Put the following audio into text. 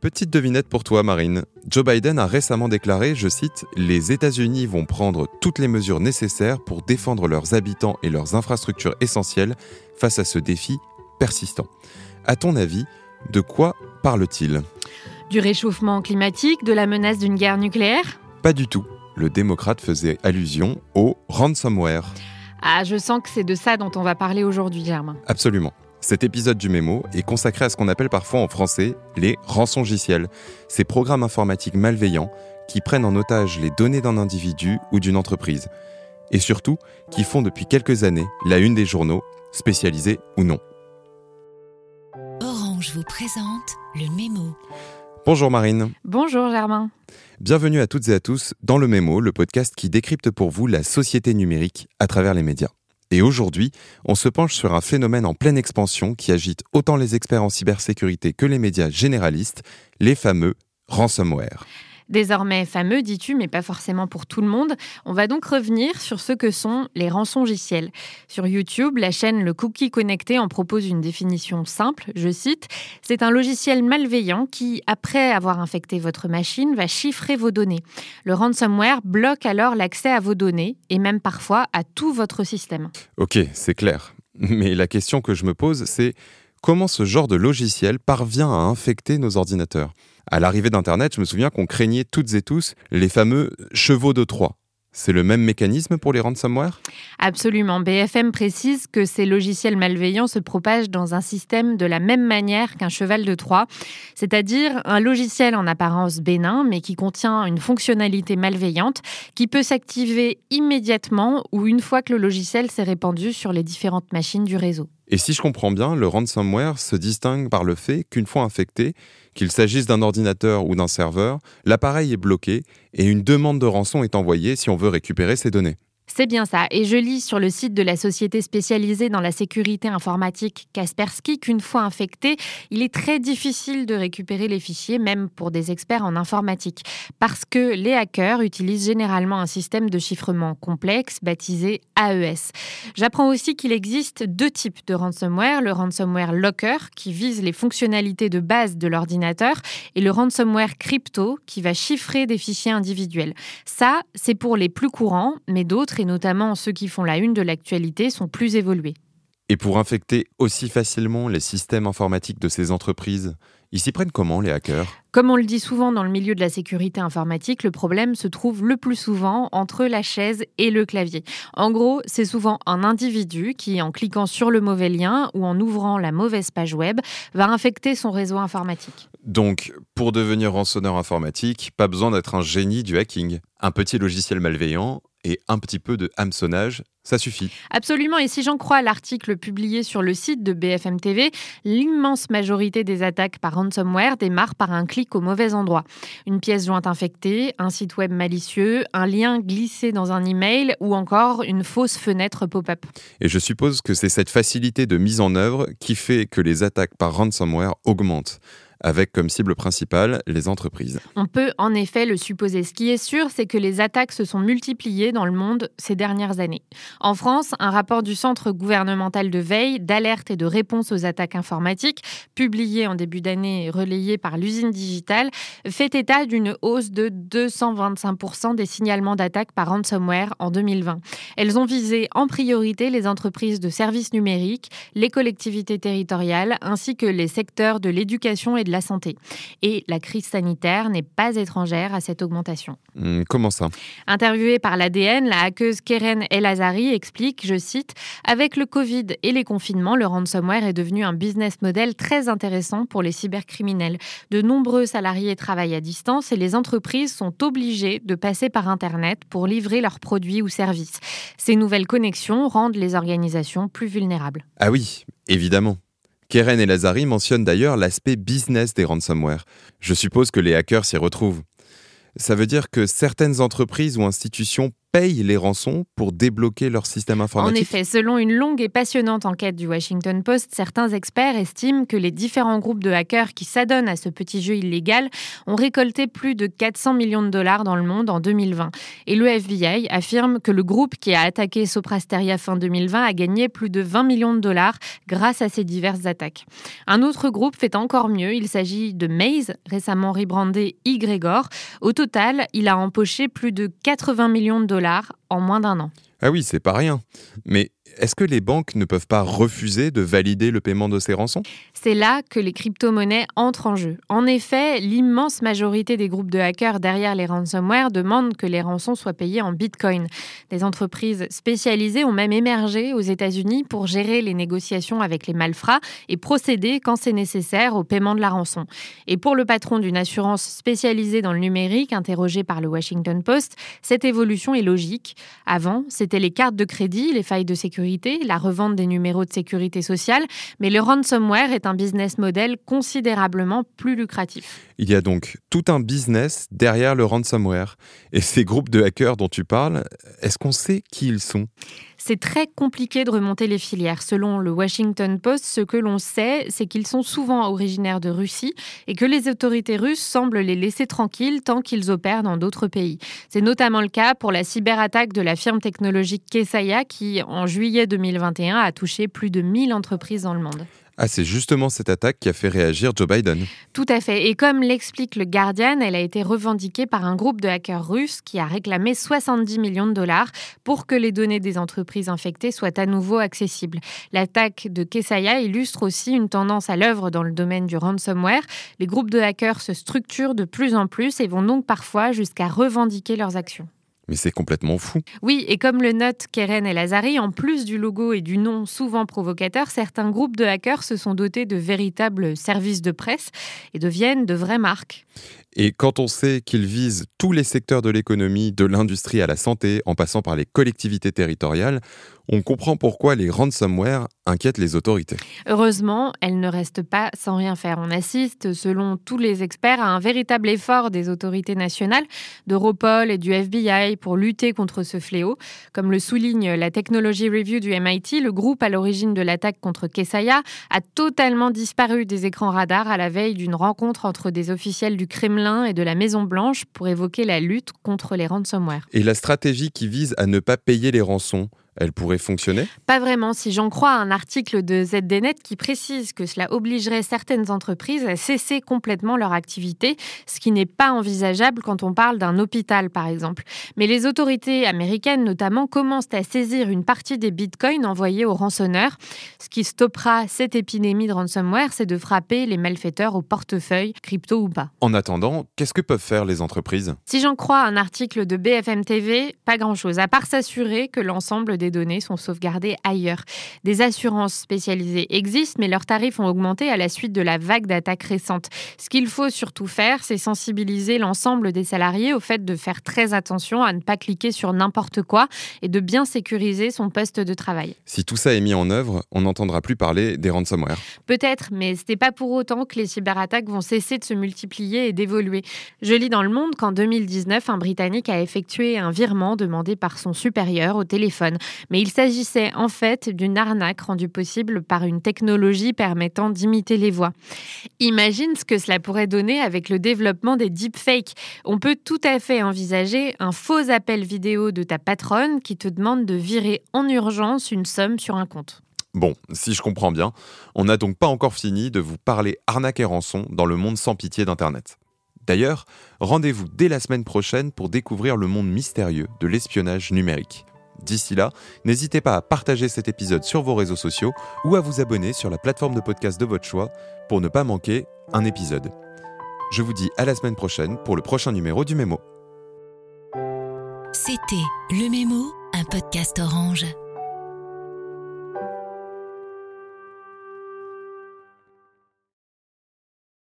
Petite devinette pour toi, Marine. Joe Biden a récemment déclaré, je cite, Les États-Unis vont prendre toutes les mesures nécessaires pour défendre leurs habitants et leurs infrastructures essentielles face à ce défi persistant. À ton avis, de quoi parle-t-il? Du réchauffement climatique, de la menace d'une guerre nucléaire? Pas du tout. Le démocrate faisait allusion au ransomware. Ah, je sens que c'est de ça dont on va parler aujourd'hui, Germain. Absolument. Cet épisode du Mémo est consacré à ce qu'on appelle parfois en français les rançongiciels, ces programmes informatiques malveillants qui prennent en otage les données d'un individu ou d'une entreprise, et surtout qui font depuis quelques années la une des journaux, spécialisés ou non. Orange vous présente le Mémo. Bonjour Marine. Bonjour Germain. Bienvenue à toutes et à tous dans le Mémo, le podcast qui décrypte pour vous la société numérique à travers les médias. Et aujourd'hui, on se penche sur un phénomène en pleine expansion qui agite autant les experts en cybersécurité que les médias généralistes, les fameux ransomware. Désormais fameux, dis-tu, mais pas forcément pour tout le monde. On va donc revenir sur ce que sont les rançongiciels. Sur YouTube, la chaîne Le Cookie Connecté en propose une définition simple, je cite, C'est un logiciel malveillant qui, après avoir infecté votre machine, va chiffrer vos données. Le ransomware bloque alors l'accès à vos données et même parfois à tout votre système. Ok, c'est clair. Mais la question que je me pose, c'est comment ce genre de logiciel parvient à infecter nos ordinateurs? À l'arrivée d'Internet, je me souviens qu'on craignait toutes et tous les fameux chevaux de Troie. C'est le même mécanisme pour les ransomware? Absolument. BFM précise que ces logiciels malveillants se propagent dans un système de la même manière qu'un cheval de Troie, c'est-à-dire un logiciel en apparence bénin, mais qui contient une fonctionnalité malveillante qui peut s'activer immédiatement ou une fois que le logiciel s'est répandu sur les différentes machines du réseau. Et si je comprends bien, le ransomware se distingue par le fait qu'une fois infecté, qu'il s'agisse d'un ordinateur ou d'un serveur, l'appareil est bloqué et une demande de rançon est envoyée si on veut récupérer ses données. C'est bien ça. Et je lis sur le site de la société spécialisée dans la sécurité informatique Kaspersky qu'une fois infecté, il est très difficile de récupérer les fichiers, même pour des experts en informatique, parce que les hackers utilisent généralement un système de chiffrement complexe baptisé AES. J'apprends aussi qu'il existe deux types de ransomware, le ransomware locker qui vise les fonctionnalités de base de l'ordinateur et le ransomware crypto qui va chiffrer des fichiers individuels. Ça, c'est pour les plus courants, mais d'autres et notamment ceux qui font la une de l'actualité, sont plus évolués. Et pour infecter aussi facilement les systèmes informatiques de ces entreprises, ils s'y prennent comment les hackers? Comme on le dit souvent dans le milieu de la sécurité informatique, le problème se trouve le plus souvent entre la chaise et le clavier. En gros, c'est souvent un individu qui, en cliquant sur le mauvais lien ou en ouvrant la mauvaise page web, va infecter son réseau informatique. Donc, pour devenir rançonneur informatique, pas besoin d'être un génie du hacking. Un petit logiciel malveillant et un petit peu de hameçonnage, ça suffit. Absolument, et si j'en crois l'article publié sur le site de BFM TV, l'immense majorité des attaques par ransomware démarrent par un clic au mauvais endroit. Une pièce jointe infectée, un site web malicieux, un lien glissé dans un email ou encore une fausse fenêtre pop-up. Et je suppose que c'est cette facilité de mise en œuvre qui fait que les attaques par ransomware augmentent avec comme cible principale les entreprises. On peut en effet le supposer. Ce qui est sûr, c'est que les attaques se sont multipliées dans le monde ces dernières années. En France, un rapport du Centre gouvernemental de veille, d'alerte et de réponse aux attaques informatiques, publié en début d'année et relayé par l'usine digitale, fait état d'une hausse de 225% des signalements d'attaques par ransomware en 2020. Elles ont visé en priorité les entreprises de services numériques, les collectivités territoriales, ainsi que les secteurs de l'éducation et de la santé. Et la crise sanitaire n'est pas étrangère à cette augmentation. Hmm, comment ça? Interviewée par l'ADN, la hackeuse Keren El explique, je cite, Avec le Covid et les confinements, le ransomware est devenu un business model très intéressant pour les cybercriminels. De nombreux salariés travaillent à distance et les entreprises sont obligées de passer par Internet pour livrer leurs produits ou services. Ces nouvelles connexions rendent les organisations plus vulnérables. Ah oui, évidemment. Keren et Lazari mentionnent d'ailleurs l'aspect business des ransomware. Je suppose que les hackers s'y retrouvent. Ça veut dire que certaines entreprises ou institutions payent les rançons pour débloquer leur système informatique En effet, selon une longue et passionnante enquête du Washington Post, certains experts estiment que les différents groupes de hackers qui s'adonnent à ce petit jeu illégal ont récolté plus de 400 millions de dollars dans le monde en 2020. Et le FBI affirme que le groupe qui a attaqué Soprasteria fin 2020 a gagné plus de 20 millions de dollars grâce à ces diverses attaques. Un autre groupe fait encore mieux, il s'agit de Maze, récemment rebrandé Y-Gregor. Au total, il a empoché plus de 80 millions de dollars en moins d'un an. Ah oui, c'est pas rien. Mais est-ce que les banques ne peuvent pas refuser de valider le paiement de ces rançons? C'est là que les crypto-monnaies entrent en jeu. En effet, l'immense majorité des groupes de hackers derrière les ransomware demandent que les rançons soient payées en bitcoin. Des entreprises spécialisées ont même émergé aux États-Unis pour gérer les négociations avec les malfrats et procéder, quand c'est nécessaire, au paiement de la rançon. Et pour le patron d'une assurance spécialisée dans le numérique, interrogé par le Washington Post, cette évolution est logique. Avant, c'était les cartes de crédit, les failles de sécurité la revente des numéros de sécurité sociale, mais le ransomware est un business model considérablement plus lucratif. Il y a donc tout un business derrière le ransomware. Et ces groupes de hackers dont tu parles, est-ce qu'on sait qui ils sont? C'est très compliqué de remonter les filières. Selon le Washington Post, ce que l'on sait, c'est qu'ils sont souvent originaires de Russie et que les autorités russes semblent les laisser tranquilles tant qu'ils opèrent dans d'autres pays. C'est notamment le cas pour la cyberattaque de la firme technologique Kesaya qui, en juillet 2021, a touché plus de 1000 entreprises dans le monde. Ah, c'est justement cette attaque qui a fait réagir Joe Biden. Tout à fait. Et comme l'explique le Guardian, elle a été revendiquée par un groupe de hackers russes qui a réclamé 70 millions de dollars pour que les données des entreprises infectées soient à nouveau accessibles. L'attaque de Kesaya illustre aussi une tendance à l'œuvre dans le domaine du ransomware. Les groupes de hackers se structurent de plus en plus et vont donc parfois jusqu'à revendiquer leurs actions. Mais c'est complètement fou. Oui, et comme le note Keren et Lazari, en plus du logo et du nom souvent provocateur, certains groupes de hackers se sont dotés de véritables services de presse et deviennent de vraies marques. Et quand on sait qu'ils visent tous les secteurs de l'économie, de l'industrie à la santé, en passant par les collectivités territoriales, on comprend pourquoi les ransomware inquiètent les autorités. Heureusement, elles ne restent pas sans rien faire. On assiste, selon tous les experts, à un véritable effort des autorités nationales, d'Europol et du FBI pour lutter contre ce fléau. Comme le souligne la Technology Review du MIT, le groupe à l'origine de l'attaque contre Kesaya a totalement disparu des écrans radars à la veille d'une rencontre entre des officiels du Kremlin et de la Maison-Blanche pour évoquer la lutte contre les ransomware. Et la stratégie qui vise à ne pas payer les rançons elle pourrait fonctionner? Pas vraiment, si j'en crois un article de ZDNet qui précise que cela obligerait certaines entreprises à cesser complètement leur activité, ce qui n'est pas envisageable quand on parle d'un hôpital par exemple. Mais les autorités américaines notamment commencent à saisir une partie des bitcoins envoyés aux rançonneurs. Ce qui stoppera cette épidémie de ransomware, c'est de frapper les malfaiteurs au portefeuille, crypto ou pas. En attendant, qu'est-ce que peuvent faire les entreprises? Si j'en crois un article de BFM TV, pas grand-chose, à part s'assurer que l'ensemble des données sont sauvegardées ailleurs. Des assurances spécialisées existent, mais leurs tarifs ont augmenté à la suite de la vague d'attaques récentes. Ce qu'il faut surtout faire, c'est sensibiliser l'ensemble des salariés au fait de faire très attention à ne pas cliquer sur n'importe quoi et de bien sécuriser son poste de travail. Si tout ça est mis en œuvre, on n'entendra plus parler des ransomware. Peut-être, mais ce n'est pas pour autant que les cyberattaques vont cesser de se multiplier et d'évoluer. Je lis dans le monde qu'en 2019, un Britannique a effectué un virement demandé par son supérieur au téléphone. Mais il s'agissait en fait d'une arnaque rendue possible par une technologie permettant d'imiter les voix. Imagine ce que cela pourrait donner avec le développement des deepfakes. On peut tout à fait envisager un faux appel vidéo de ta patronne qui te demande de virer en urgence une somme sur un compte. Bon, si je comprends bien, on n'a donc pas encore fini de vous parler arnaque et rançon dans le monde sans pitié d'Internet. D'ailleurs, rendez-vous dès la semaine prochaine pour découvrir le monde mystérieux de l'espionnage numérique. D'ici là, n'hésitez pas à partager cet épisode sur vos réseaux sociaux ou à vous abonner sur la plateforme de podcast de votre choix pour ne pas manquer un épisode. Je vous dis à la semaine prochaine pour le prochain numéro du Mémo. C'était Le Mémo, un podcast orange.